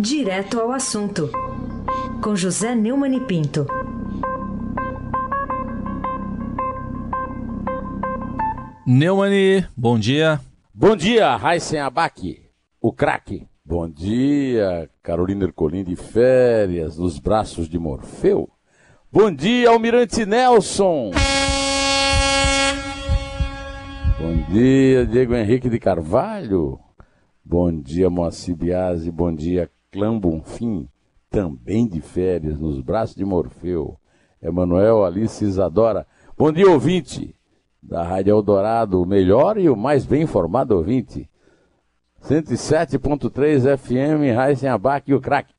Direto ao assunto, com José Neumann e Pinto. Neumani, bom dia. Bom dia, Raíssen Abac, o craque. Bom dia, Carolina Ercolim de férias, nos braços de Morfeu. Bom dia, Almirante Nelson. Bom dia, Diego Henrique de Carvalho. Bom dia, Moacir Biasi. Bom dia, Clã Bonfim, também de férias, nos braços de Morfeu. Emanuel Alice Isadora. Bom dia, ouvinte da Rádio Eldorado, o melhor e o mais bem informado ouvinte. 107.3 FM, Raíssen Abac e o craque.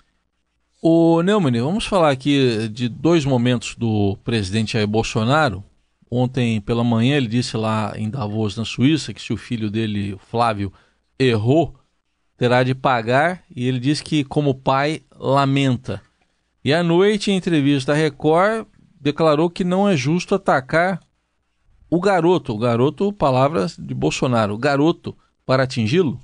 O Neumann, vamos falar aqui de dois momentos do presidente Jair Bolsonaro. Ontem pela manhã ele disse lá em Davos, na Suíça, que se o filho dele, Flávio, errou, terá de pagar e ele disse que, como pai, lamenta. E à noite, em entrevista à Record, declarou que não é justo atacar o garoto, o garoto, palavras de Bolsonaro, o garoto, para atingi-lo?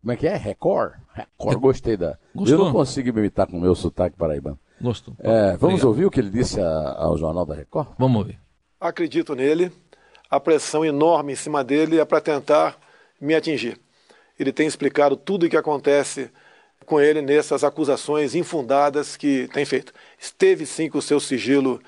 Como é que é? Record? Record, gostei da. Gostou? Eu não consigo me imitar com o meu sotaque paraibano. Gostou. É, vamos Obrigado. ouvir o que ele disse a, ao Jornal da Record? Vamos ouvir. Acredito nele. A pressão enorme em cima dele é para tentar me atingir. Ele tem explicado tudo o que acontece com ele nessas acusações infundadas que tem feito. Esteve sim com o seu sigilo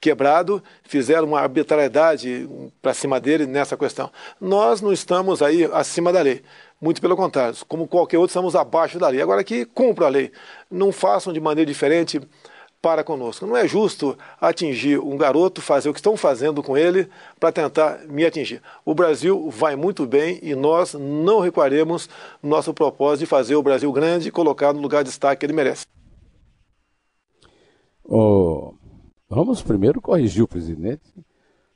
quebrado, fizeram uma arbitrariedade para cima dele nessa questão. Nós não estamos aí acima da lei. Muito pelo contrário, como qualquer outro, estamos abaixo da lei. Agora que cumpra a lei. Não façam de maneira diferente para conosco. Não é justo atingir um garoto, fazer o que estão fazendo com ele para tentar me atingir. O Brasil vai muito bem e nós não recuaremos no nosso propósito de fazer o Brasil grande e colocar no lugar de destaque que ele merece. Oh, vamos primeiro corrigir o presidente.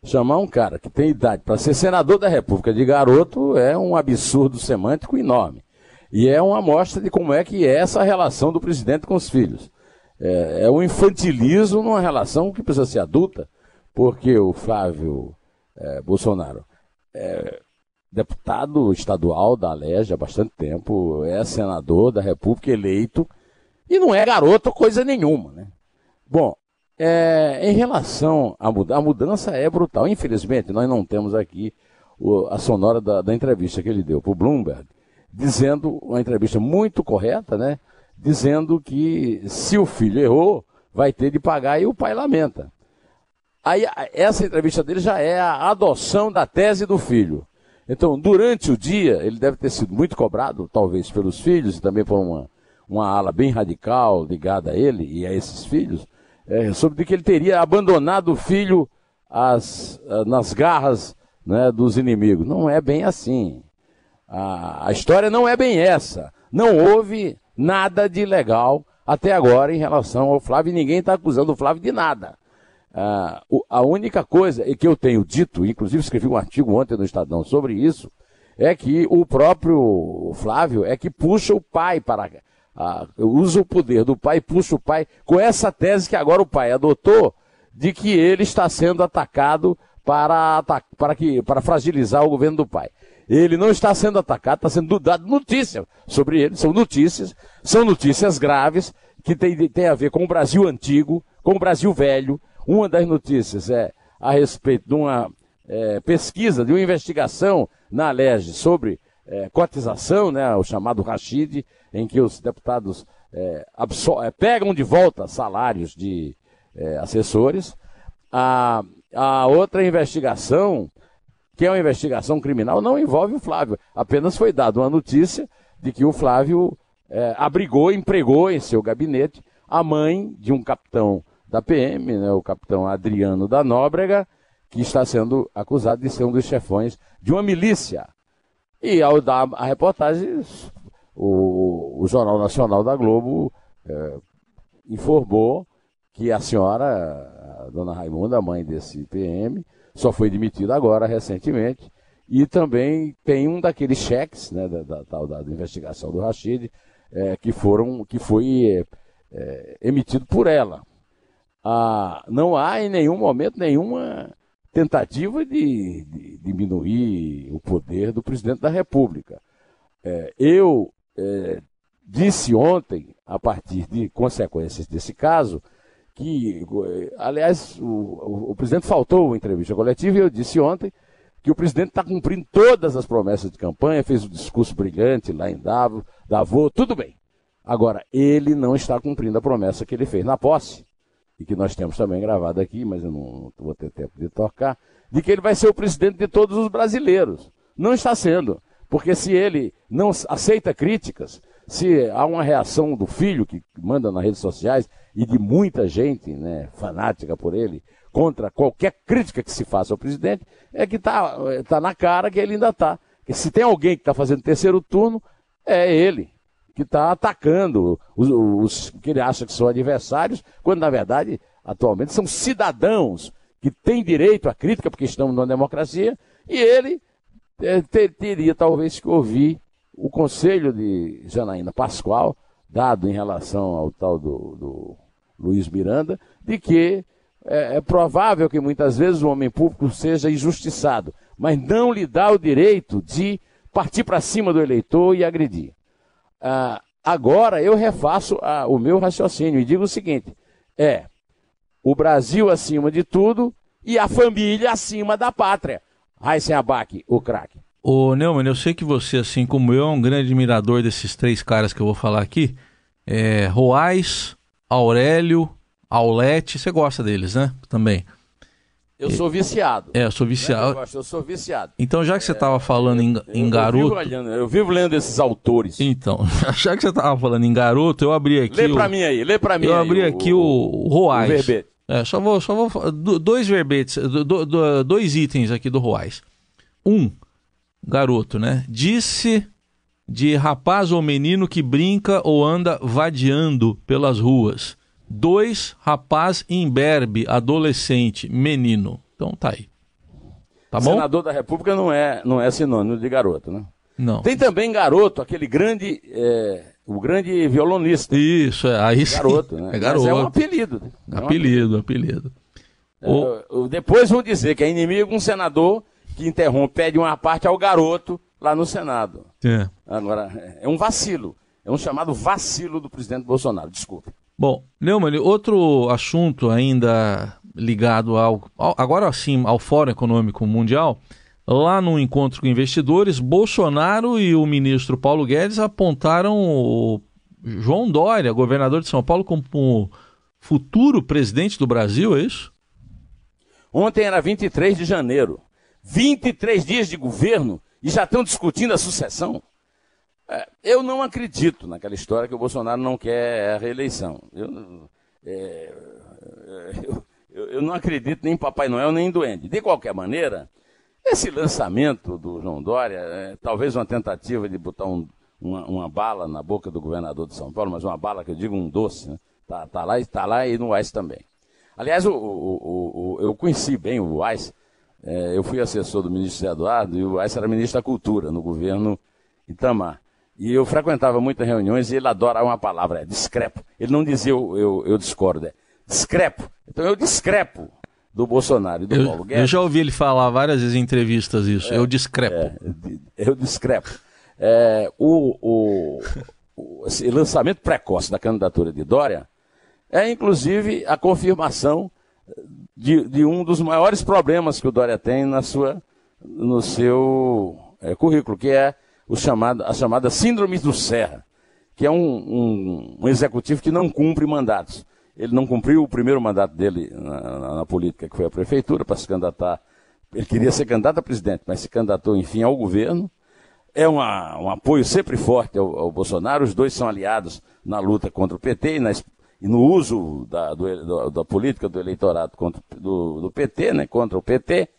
Chamar um cara que tem idade para ser senador da República de garoto é um absurdo semântico enorme. E é uma amostra de como é que é essa relação do presidente com os filhos é, é um infantilismo numa relação que precisa ser adulta, porque o Flávio é, Bolsonaro é deputado estadual da Alerj há bastante tempo, é senador da República eleito e não é garoto coisa nenhuma, né? Bom, é, em relação à mudança, a mudança é brutal. Infelizmente, nós não temos aqui o, a sonora da, da entrevista que ele deu para o Bloomberg, dizendo uma entrevista muito correta, né? Dizendo que se o filho errou, vai ter de pagar e o pai lamenta. Aí, essa entrevista dele já é a adoção da tese do filho. Então, durante o dia, ele deve ter sido muito cobrado, talvez pelos filhos e também por uma, uma ala bem radical ligada a ele e a esses filhos, é, sobre que ele teria abandonado o filho as, nas garras né, dos inimigos. Não é bem assim. A, a história não é bem essa. Não houve nada de legal até agora em relação ao Flávio ninguém está acusando o Flávio de nada. Ah, a única coisa que eu tenho dito, inclusive escrevi um artigo ontem no Estadão sobre isso, é que o próprio Flávio é que puxa o pai para. Ah, usa o poder do pai, puxa o pai, com essa tese que agora o pai adotou, de que ele está sendo atacado para, para, que, para fragilizar o governo do pai. Ele não está sendo atacado, está sendo dado notícia sobre ele. São notícias, são notícias graves que tem, tem a ver com o Brasil antigo, com o Brasil velho. Uma das notícias é a respeito de uma é, pesquisa, de uma investigação na Alerj sobre é, cotização, né, o chamado Rachid, em que os deputados é, é pegam de volta salários de é, assessores. A, a outra investigação que é uma investigação criminal, não envolve o Flávio. Apenas foi dada uma notícia de que o Flávio é, abrigou, empregou em seu gabinete a mãe de um capitão da PM, né, o capitão Adriano da Nóbrega, que está sendo acusado de ser um dos chefões de uma milícia. E ao dar a reportagem, o, o Jornal Nacional da Globo é, informou que a senhora, a dona Raimunda, mãe desse PM, só foi demitido agora, recentemente. E também tem um daqueles cheques, né, da, da, da, da investigação do Rachid, é, que, foram, que foi é, é, emitido por ela. Ah, não há em nenhum momento nenhuma tentativa de, de diminuir o poder do presidente da República. É, eu é, disse ontem, a partir de consequências desse caso, que, aliás, o, o, o presidente faltou a entrevista coletiva e eu disse ontem que o presidente está cumprindo todas as promessas de campanha, fez um discurso brilhante lá em Davos, Davos, tudo bem. Agora, ele não está cumprindo a promessa que ele fez na posse, e que nós temos também gravado aqui, mas eu não vou ter tempo de tocar, de que ele vai ser o presidente de todos os brasileiros. Não está sendo, porque se ele não aceita críticas, se há uma reação do filho que manda nas redes sociais e de muita gente né, fanática por ele contra qualquer crítica que se faça ao presidente, é que está tá na cara que ele ainda está. Se tem alguém que está fazendo terceiro turno, é ele, que está atacando os, os, que ele acha que são adversários, quando na verdade, atualmente, são cidadãos que têm direito à crítica, porque estamos numa democracia, e ele é, ter, teria talvez que ouvir o conselho de Janaína Pascoal, dado em relação ao tal do, do Luiz Miranda, de que é, é, provável que muitas vezes o homem público seja injustiçado, mas não lhe dá o direito de partir para cima do eleitor e agredir. Ah, agora eu refaço ah, o meu raciocínio e digo o seguinte: é o Brasil acima de tudo e a família acima da pátria. Abac, o craque. Ô Neumann, eu sei que você, assim como eu, é um grande admirador desses três caras que eu vou falar aqui. É, Roais, Aurélio, Aulete, você gosta deles, né? Também. Eu sou viciado. É, eu sou viciado. Eu, gosto, eu sou viciado. Então, já que você estava é, falando em, em eu, garoto. Vivo olhando, eu vivo lendo esses autores. Então, já que você estava falando em garoto, eu abri aqui. Lê pra o, mim aí, lê pra mim Eu aí, abri o, aqui o, o Roais. O verbete. É, só vou, só vou. Dois verbetes, dois itens aqui do Roais. Um, garoto, né? Disse de rapaz ou menino que brinca ou anda vadiando pelas ruas. Dois, rapaz imberbe, adolescente, menino. Então tá aí. Tá bom? Senador da República não é, não é sinônimo de garoto, né? Não. Tem também garoto, aquele grande, é, o grande violonista. Isso, é, aí sim. Garoto, né? É garoto. Mas é um apelido. Né? É um apelido, apelido. É, o... Depois vão dizer que é inimigo um senador que interrompe, pede uma parte ao garoto lá no Senado. É. Agora, é um vacilo. É um chamado vacilo do presidente Bolsonaro. Desculpe. Bom, Neumann, outro assunto ainda ligado ao, ao agora sim ao Fórum Econômico Mundial, lá no encontro com investidores, Bolsonaro e o ministro Paulo Guedes apontaram o João Dória, governador de São Paulo, como futuro presidente do Brasil, é isso? Ontem era 23 de janeiro. 23 dias de governo e já estão discutindo a sucessão. É, eu não acredito naquela história que o Bolsonaro não quer a reeleição. Eu, é, eu, eu, não acredito nem em Papai Noel nem em Duende. De qualquer maneira, esse lançamento do João Dória, é, talvez uma tentativa de botar um, uma, uma, bala na boca do governador de São Paulo, mas uma bala que eu digo um doce, né? tá, tá, lá, tá lá e no Weiss também. Aliás, o, o, o, eu conheci bem o é, eu fui assessor do ministro Eduardo e o Weiss era ministro da Cultura no governo Itamar. E eu frequentava muitas reuniões e ele adora uma palavra, é discrepo. Ele não dizia eu, eu, eu discordo, é discrepo. Então eu discrepo do Bolsonaro e do eu, Paulo Guedes. Eu já ouvi ele falar várias vezes em entrevistas isso, é, eu discrepo. É, eu discrepo. É, o, o, o lançamento precoce da candidatura de Dória é inclusive a confirmação de, de, um dos maiores problemas que o Dória tem na sua, no seu é, currículo, que é o chamado, a chamada Síndrome do Serra, que é um, um, um, executivo que não cumpre mandatos. Ele não cumpriu o primeiro mandato dele na, na, na política, que foi a prefeitura, para se candidatar. Ele queria ser candidato a presidente, mas se candidatou, enfim, ao governo. É uma, um apoio sempre forte ao, ao Bolsonaro. Os dois são aliados na luta contra o PT e na, e no uso da, do, da política do eleitorado contra, do, do, PT, né, contra o PT.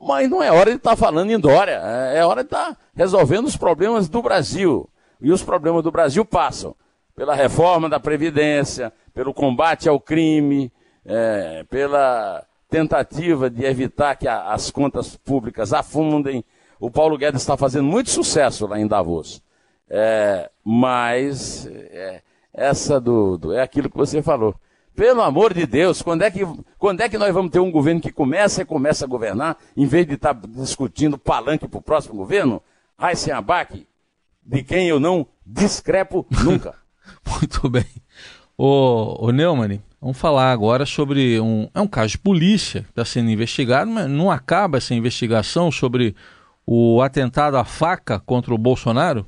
Mas não é hora de estar tá falando em Dória, é, é hora de estar tá resolvendo os problemas do Brasil. E os problemas do Brasil passam pela reforma da Previdência, pelo combate ao crime, é, pela tentativa de evitar que a, as contas públicas afundem. O Paulo Guedes está fazendo muito sucesso lá em Davos. É, mas é, essa do, do, é aquilo que você falou. Pelo amor de Deus, quando é que, quando é que nós vamos ter um governo que começa e começa a governar, em vez de estar tá discutindo palanque para o próximo governo? Raíssen Abac, de quem eu não Discrepo nunca. Muito bem. Ô, ô Neumann, vamos falar agora sobre um. É um caso de polícia que está sendo investigado, mas não acaba essa investigação sobre o atentado à faca contra o Bolsonaro?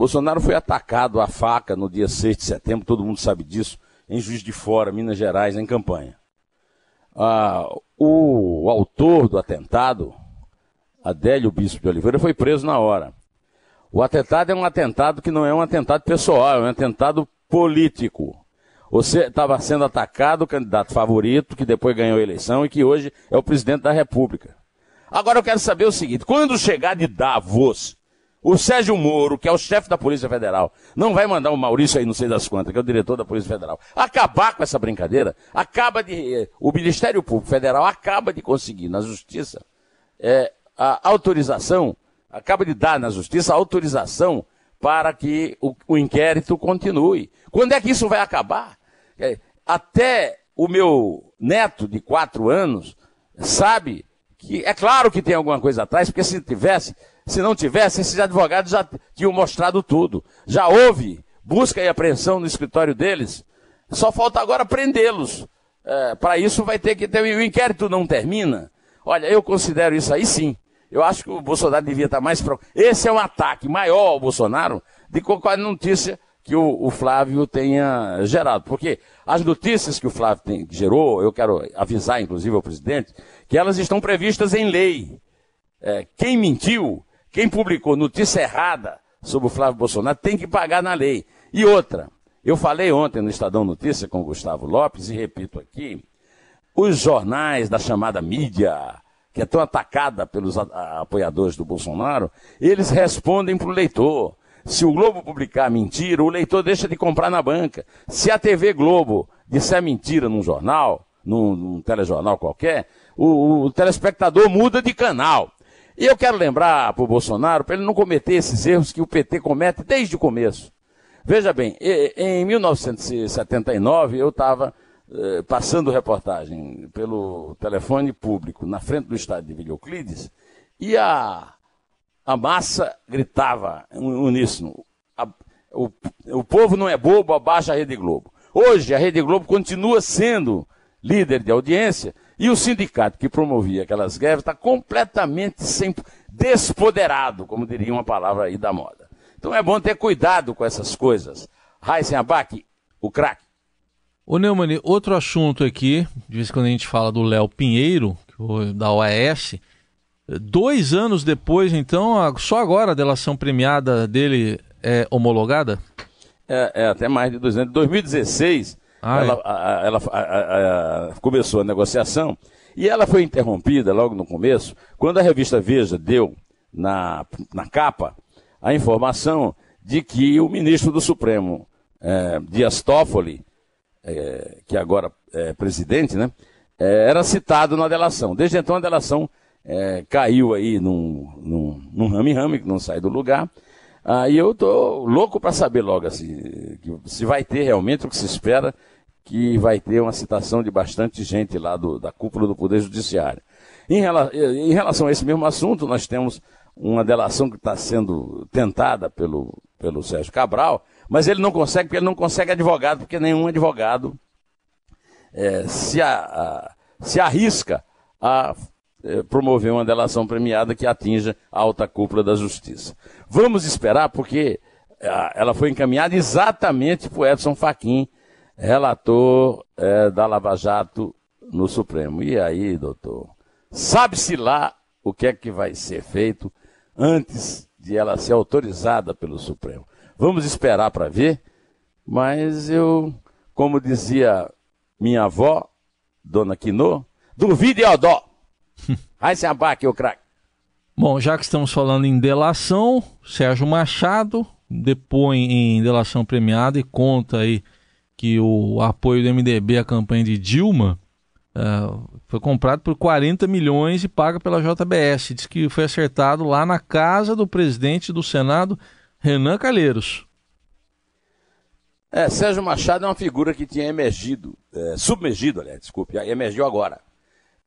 Bolsonaro foi atacado à faca no dia 6 de setembro, todo mundo sabe disso, em Juiz de Fora, Minas Gerais, em campanha. Ah, o, o autor do atentado, Adélio Bispo de Oliveira, foi preso na hora. O atentado é um atentado que não é um atentado pessoal, é um atentado político. Você estava sendo atacado o candidato favorito, que depois ganhou a eleição e que hoje é o presidente da República. Agora eu quero saber o seguinte: quando chegar de Davos, o Sérgio Moro, que é o chefe da Polícia Federal, não vai mandar o Maurício aí, não sei das quantas, que é o diretor da Polícia Federal, acabar com essa brincadeira, acaba de. Eh, o Ministério Público Federal acaba de conseguir na Justiça é, a autorização, acaba de dar na Justiça a autorização para que o, o inquérito continue. Quando é que isso vai acabar? É, até o meu neto de quatro anos sabe que é claro que tem alguma coisa atrás, porque se tivesse, se não tivesse, esses advogados já tinham mostrado tudo. Já houve busca e apreensão no escritório deles. Só falta agora prendê-los. É, Para isso vai ter que ter. O inquérito não termina. Olha, eu considero isso aí sim. Eu acho que o Bolsonaro devia estar mais. Pro... Esse é um ataque maior ao Bolsonaro de qualquer notícia que o, o, Flávio tenha gerado. Porque as notícias que o Flávio tem, gerou, eu quero avisar, inclusive, ao presidente, que elas estão previstas em lei. É, quem mentiu, quem publicou notícia errada sobre o Flávio Bolsonaro tem que pagar na lei. E outra, eu falei ontem no Estadão Notícia com o Gustavo Lopes e repito aqui, os jornais da chamada mídia, que é tão atacada pelos apoiadores do Bolsonaro, eles respondem para o leitor. Se o Globo publicar mentira, o leitor deixa de comprar na banca. Se a TV Globo disser mentira num jornal, num, num telejornal qualquer, o, o, telespectador muda de canal. E eu quero lembrar para o Bolsonaro, para ele não cometer esses erros que o PT comete desde o começo. Veja bem, em 1979 eu estava eh, passando reportagem pelo telefone público na frente do estádio de Vila Euclides e a a massa gritava uníssono. A, o, o povo não é bobo, abaixa a Rede Globo. Hoje, a Rede Globo continua sendo líder de audiência e o sindicato que promovia aquelas greves está completamente sem, despoderado, como diria uma palavra aí da moda. Então é bom ter cuidado com essas coisas. Raíssen Abac, o craque. Ô Neumann, outro assunto aqui, de vez em quando a gente fala do Léo Pinheiro, da OAS, Dois anos depois, então, só agora a delação premiada dele é homologada? É, é até mais de dois anos. Em 2016, ela, a, ela a, a, começou a negociação e ela foi interrompida logo no começo, quando a revista Veja deu na, na capa a informação de que o ministro do Supremo, é, Dias Toffoli, é, que agora é presidente, né, é, era citado na delação. Desde então a delação é, caiu aí num, num, num rame-rame que não sai do lugar. Aí eu tô louco para saber logo assim, se vai ter realmente o que se espera, que vai ter uma citação de bastante gente lá do, da cúpula do Poder Judiciário. Em, rela, em relação a esse mesmo assunto, nós temos uma delação que está sendo tentada pelo, pelo Sérgio Cabral, mas ele não consegue, porque ele não consegue advogado, porque nenhum advogado é, se, a, a, se arrisca a eh, promover uma delação premiada que atinja a alta cúpula da justiça. Vamos esperar, porque eh, ela foi encaminhada exatamente para o Edson Fachin, relator é, da Lava Jato no Supremo. E aí, doutor, sabe-se lá o que é que vai ser feito antes de ela ser autorizada pelo Supremo. Vamos esperar para ver, mas eu, como dizia minha avó, dona Quinô, duvide ó dó. Aí se abaque, o craque. Bom, já que estamos falando em delação, Sérgio Machado depõe em delação premiada e conta aí que o apoio do MDB à campanha de Dilma uh, foi comprado por 40 milhões e paga pela JBS. Diz que foi acertado lá na casa do presidente do Senado, Renan Calheiros. É, Sérgio Machado é uma figura que tinha emergido, é, submergido, aliás, desculpe, emergiu agora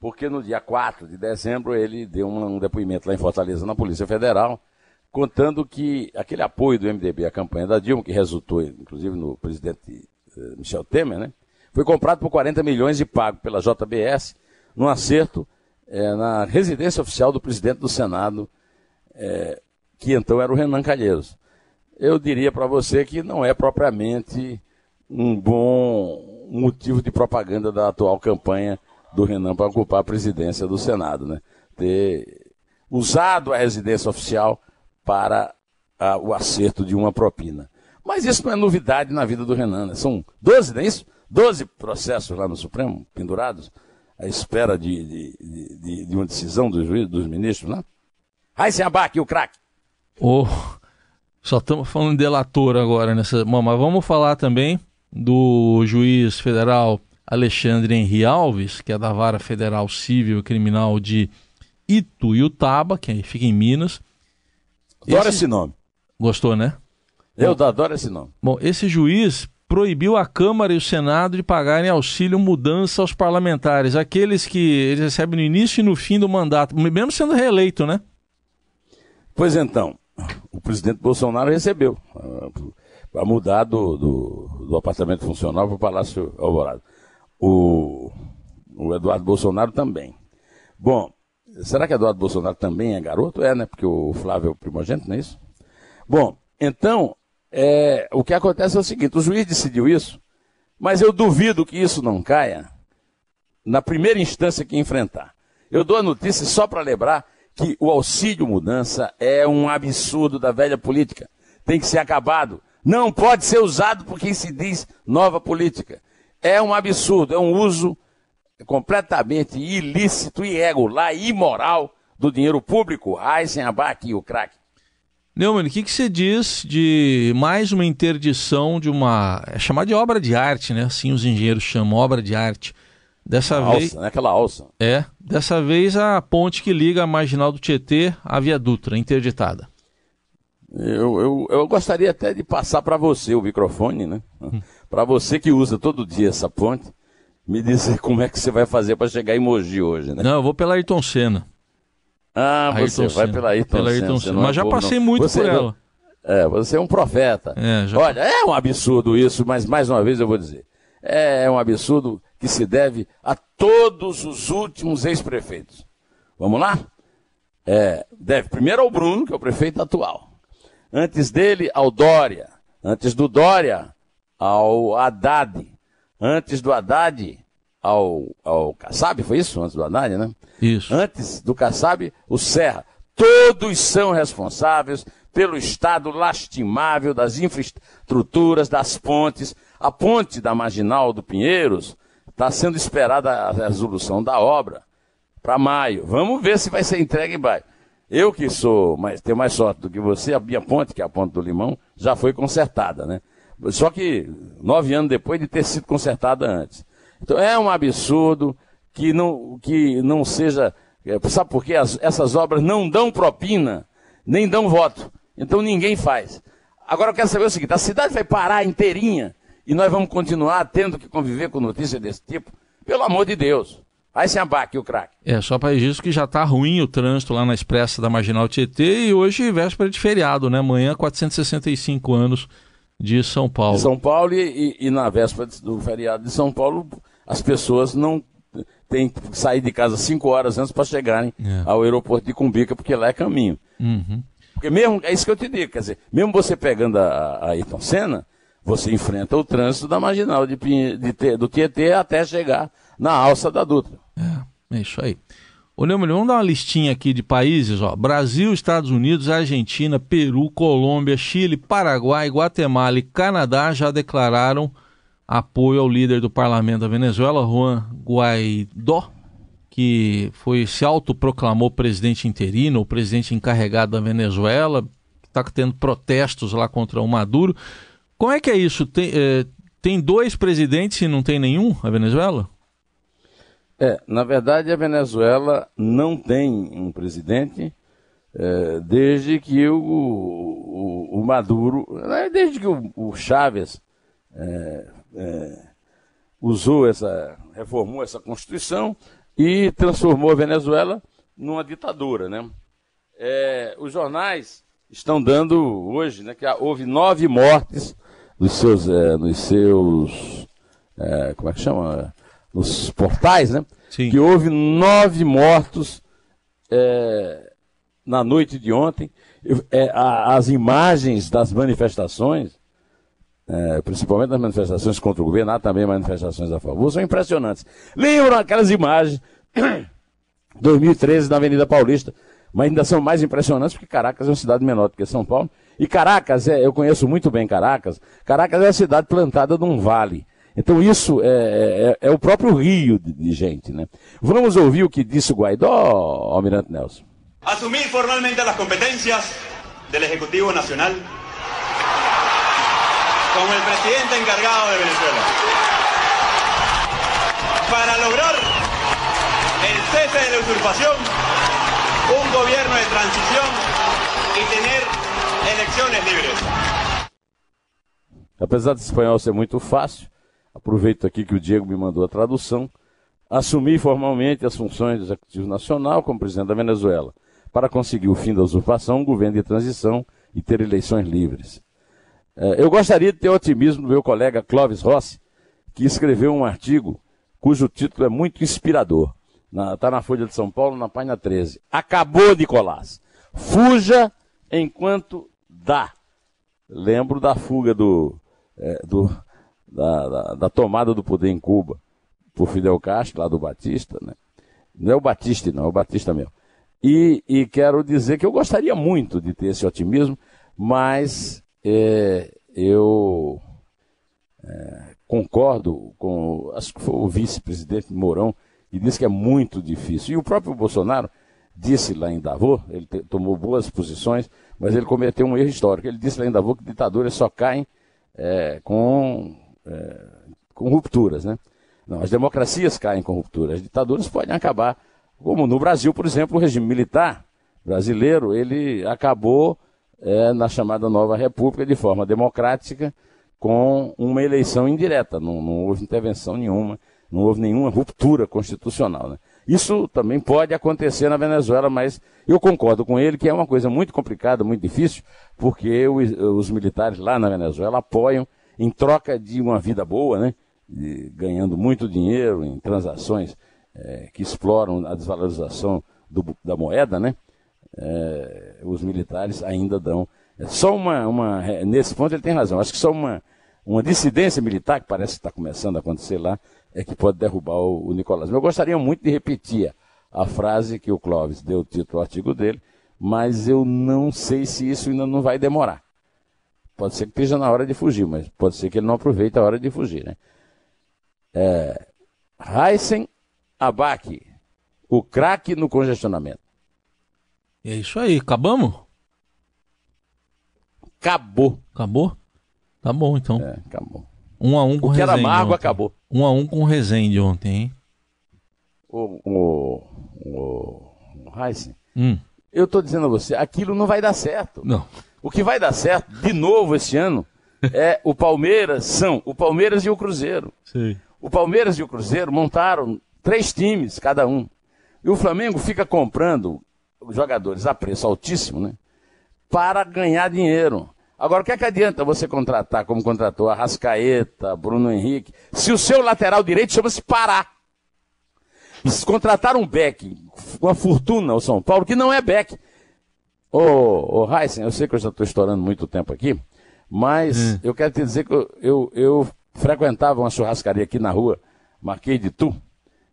porque no dia 4 de dezembro ele deu um, depoimento lá em Fortaleza, na Polícia Federal, contando que aquele apoio do MDB à campanha da Dilma, que resultou inclusive no presidente eh, Michel Temer, né, foi comprado por 40 milhões e pago pela JBS num acerto é, na residência oficial do presidente do Senado, é, que então era o Renan Calheiros. Eu diria para você que não é propriamente um bom motivo de propaganda da atual campanha do Renan para ocupar a presidência do Senado, né? Ter usado a residência oficial para a, o acerto de uma propina. Mas isso não é novidade na vida do Renan, né? São 12, não é isso? 12 processos lá no Supremo, pendurados, à espera de, de, de, de uma decisão dos juízes, dos ministros, né? Abaque o craque. Oh, só estamos falando de delator agora nessa. Mas vamos falar também do juiz federal Alexandre Henri Alves, que é da Vara Federal Civil e Criminal de Ituiutaba, que fica em Minas. Adoro esse, esse nome. Gostou, né? Eu Bom, adoro esse nome. Bom, esse juiz proibiu a Câmara e o Senado de pagarem auxílio mudança aos parlamentares, aqueles que eles recebem no início e no fim do mandato, mesmo sendo reeleito, né? Pois então, o presidente Bolsonaro recebeu para mudar do, do, do, apartamento funcional para o Palácio Alvorada. O, o Eduardo Bolsonaro também. Bom, será que Eduardo Bolsonaro também é garoto? É, né? Porque o Flávio é o primogênito, não é isso? Bom, então, é, o que acontece é o seguinte: o juiz decidiu isso, mas eu duvido que isso não caia na primeira instância que enfrentar. Eu dou a notícia só para lembrar que o auxílio mudança é um absurdo da velha política. Tem que ser acabado. Não pode ser usado por quem se diz nova política. É um absurdo, é um uso completamente ilícito, irregular, imoral do dinheiro público. Eisenbach e o craque. Neumann, o que, que você diz de mais uma interdição de uma. É chamada de obra de arte, né? Assim os engenheiros chamam, obra de arte. Dessa vez. Alça, né? Aquela alça. É. Dessa vez a ponte que liga a marginal do Tietê à Via Dutra, interditada. Eu, eu, eu gostaria até de passar para você o microfone, né? Hum. Para você que usa todo dia essa ponte, me dizer como é que você vai fazer para chegar em Mogi hoje, né? Não, eu vou pela Ayrton Senna. Ah, você vai pela Ayrton, pela Ayrton Senna. Mas é já passei não. muito você por ela. É, você é um profeta. É, já... Olha, é um absurdo isso, mas mais uma vez eu vou dizer. É um absurdo que se deve a todos os últimos ex-prefeitos. Vamos lá? É, deve primeiro ao Bruno, que é o prefeito atual. Antes dele, ao Dória. Antes do Dória, ao Haddad. Antes do Haddad, ao, ao Kassab, foi isso? Antes do Haddad, né? Isso. Antes do Kassab, o Serra. Todos são responsáveis pelo estado lastimável das infraestruturas, das pontes. A ponte da Marginal do Pinheiros está sendo esperada a resolução da obra para maio. Vamos ver se vai ser entregue em maio. Eu que sou, mas tenho mais sorte do que você, a minha ponte, que é a ponte do Limão, já foi consertada, né? Só que nove anos depois de ter sido consertada antes. Então é um absurdo que não, que não seja. É, sabe por quê? As, essas obras não dão propina, nem dão voto. Então ninguém faz. Agora eu quero saber o seguinte: a cidade vai parar inteirinha e nós vamos continuar tendo que conviver com notícias desse tipo? Pelo amor de Deus. Aí se abaque o craque. É, só para registro que já está ruim o trânsito lá na Expressa da Marginal Tietê e hoje véspera de feriado, né? Amanhã 465 anos de São Paulo. De São Paulo e, e, e na véspera do feriado de São Paulo, as pessoas não têm que sair de casa cinco horas antes para chegarem é. ao aeroporto de Cumbica, porque lá é caminho. Uhum. Porque mesmo, é isso que eu te digo, quer dizer, mesmo você pegando a, a Ayrton Senna, você enfrenta o trânsito da marginal de, de, do Tietê até chegar na alça da Dutra. É, é isso aí. Ô Neumann, vamos dar uma listinha aqui de países, ó. Brasil, Estados Unidos, Argentina, Peru, Colômbia, Chile, Paraguai, Guatemala e Canadá já declararam apoio ao líder do parlamento da Venezuela, Juan Guaidó, que foi se autoproclamou presidente interino, o presidente encarregado da Venezuela, está tendo protestos lá contra o Maduro. Como é que é isso? Tem, é, tem dois presidentes e não tem nenhum a Venezuela? É, na verdade a Venezuela não tem um presidente é, desde que o, o, o, Maduro, desde que o, o Chávez é, é, usou essa, reformou essa Constituição e transformou a Venezuela numa ditadura, né? É, os jornais estão dando hoje, né, que houve nove mortes nos seus, é, nos seus, é, como é que chama, nos portais, né? Sim. Que houve nove mortos é, na noite de ontem. É, a, as imagens das manifestações, é, principalmente das manifestações contra o governo, há também manifestações a favor, são impressionantes. Lembram aquelas imagens 2013 na Avenida Paulista, mas ainda são mais impressionantes porque Caracas é uma cidade menor do que São Paulo. E Caracas, é, eu conheço muito bem Caracas, Caracas é uma cidade plantada num vale. Então isso é, é, é o próprio rio de, de, gente, né? Vamos ouvir o que disse o Guaidó, Almirante Nelson. Assumir formalmente as competências do Executivo Nacional como o presidente encargado de Venezuela para lograr o cese de la usurpación, un gobierno de transición y tener elecciones libres. Apesar de espanhol ser muito fácil, aproveito aqui que o Diego me mandou a tradução, assumi formalmente as funções do Executivo Nacional como presidente da Venezuela, para conseguir o fim da usurpação, um governo de transição e ter eleições livres. É, eu gostaria de ter o otimismo do meu colega Clóvis Rossi, que escreveu um artigo cujo título é muito inspirador. Está na, na Folha de São Paulo, na página 13. Acabou, Nicolás. Fuja enquanto dá. Lembro da fuga do, é, do da, da, da, tomada do poder em Cuba por Fidel Castro, lá do Batista, né? Não é o Batista, não, é o Batista mesmo. E, e quero dizer que eu gostaria muito de ter esse otimismo, mas é, eu é, concordo com, acho que foi o vice-presidente Mourão, que disse que é muito difícil. E o próprio Bolsonaro disse lá em Davos, ele te, tomou boas posições, mas ele cometeu um erro histórico. Ele disse lá em Davos que ditadores só caem é, com, é, com rupturas, né? Não, as democracias caem com rupturas, as ditaduras podem acabar, como no Brasil, por exemplo, o regime militar brasileiro, ele acabou é, na chamada Nova República de forma democrática, com uma eleição indireta, não, não houve intervenção nenhuma não houve nenhuma ruptura constitucional. Né? Isso também pode acontecer na Venezuela, mas eu concordo com ele que é uma coisa muito complicada, muito difícil, porque os, militares lá na Venezuela apoiam, em troca de uma vida boa, né? De, ganhando muito dinheiro em transações é, que exploram a desvalorização do, da moeda, né? É, os militares ainda dão. É só uma, uma. Nesse ponto ele tem razão. Acho que só uma, uma dissidência militar, que parece que está começando a acontecer lá, é que pode derrubar o, o Nicolás. Eu gostaria muito de repetir a frase que o Clóvis deu título ao artigo dele, mas eu não sei se isso ainda não vai demorar. Pode ser que esteja na hora de fugir, mas pode ser que ele não aproveite a hora de fugir, né? É, Heisen Abac, o craque no congestionamento. É isso aí, acabamos? Acabou. Acabou? Tá bom, então. É, acabou. Um a um com o que era Rezende amargo ontem. acabou. Um a um com o Rezende ontem, hein? O, o, o, o Heisen, Hum, eu estou dizendo a você, aquilo não vai dar certo. não. O que vai dar certo, de novo esse ano, é o Palmeiras, são o Palmeiras e o Cruzeiro. Sei. O Palmeiras e o Cruzeiro montaram três times, cada um. E o Flamengo fica comprando jogadores a preço altíssimo, né? Para ganhar dinheiro. Agora, o que, é que adianta você contratar, como contratou a Rascaeta, Bruno Henrique, se o seu lateral direito chama-se Pará? Se contratar um Beck, uma fortuna ao São Paulo, que não é Beck. Ô, ô Heisen, eu sei que eu já estou estourando muito tempo aqui, mas eu quero te dizer que eu, eu, eu frequentava uma churrascaria aqui na rua, Marquês de Tu,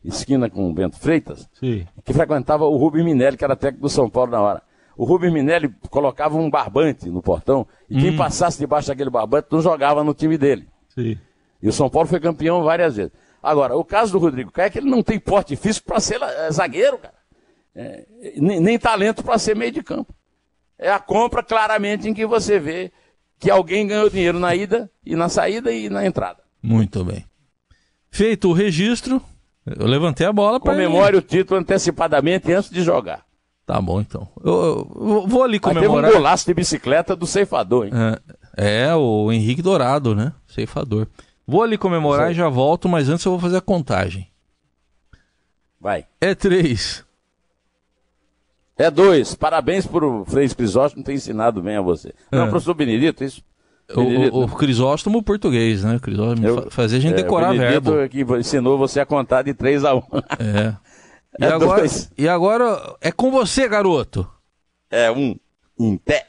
esquina com o Bento Freitas, Sim. que frequentava o Rubem Minelli, que era técnico do São Paulo na hora. O Rubem Minelli colocava um barbante no portão, e quem passasse debaixo daquele barbante não jogava no time dele. Sim. E o São Paulo foi campeão várias vezes. Agora, o caso do Rodrigo Caio é que ele não tem porte físico para ser é, zagueiro, cara. É, nem, nem talento para ser meio de campo. É a compra claramente em que você vê que alguém ganhou dinheiro na ida e na saída e na entrada. Muito bem. Feito o registro, eu levantei a bola para Comemore o título antecipadamente antes de jogar. Tá bom, então. Eu, eu- vou ali Mas teve um comemorar. golaço de bicicleta do ceifador, hein? É, é, o Henrique Dourado, né? Ceifador. Vou ali comemorar Isso e já volto, mas antes eu vou fazer a contagem. Vai. É três. É dois. Parabéns por o Frei Crisóstomo ter ensinado bem a você. Não, É. professor Benedito, isso? O, Benedito, o, o Crisóstomo português, né? Crisóstomo Eu- fa- fazia a gente é, decorar o Benedito verbo. que ensinou você a contar de 3 a 1. É. E, É agora, dois. e agora é com você, garoto. É um em pé.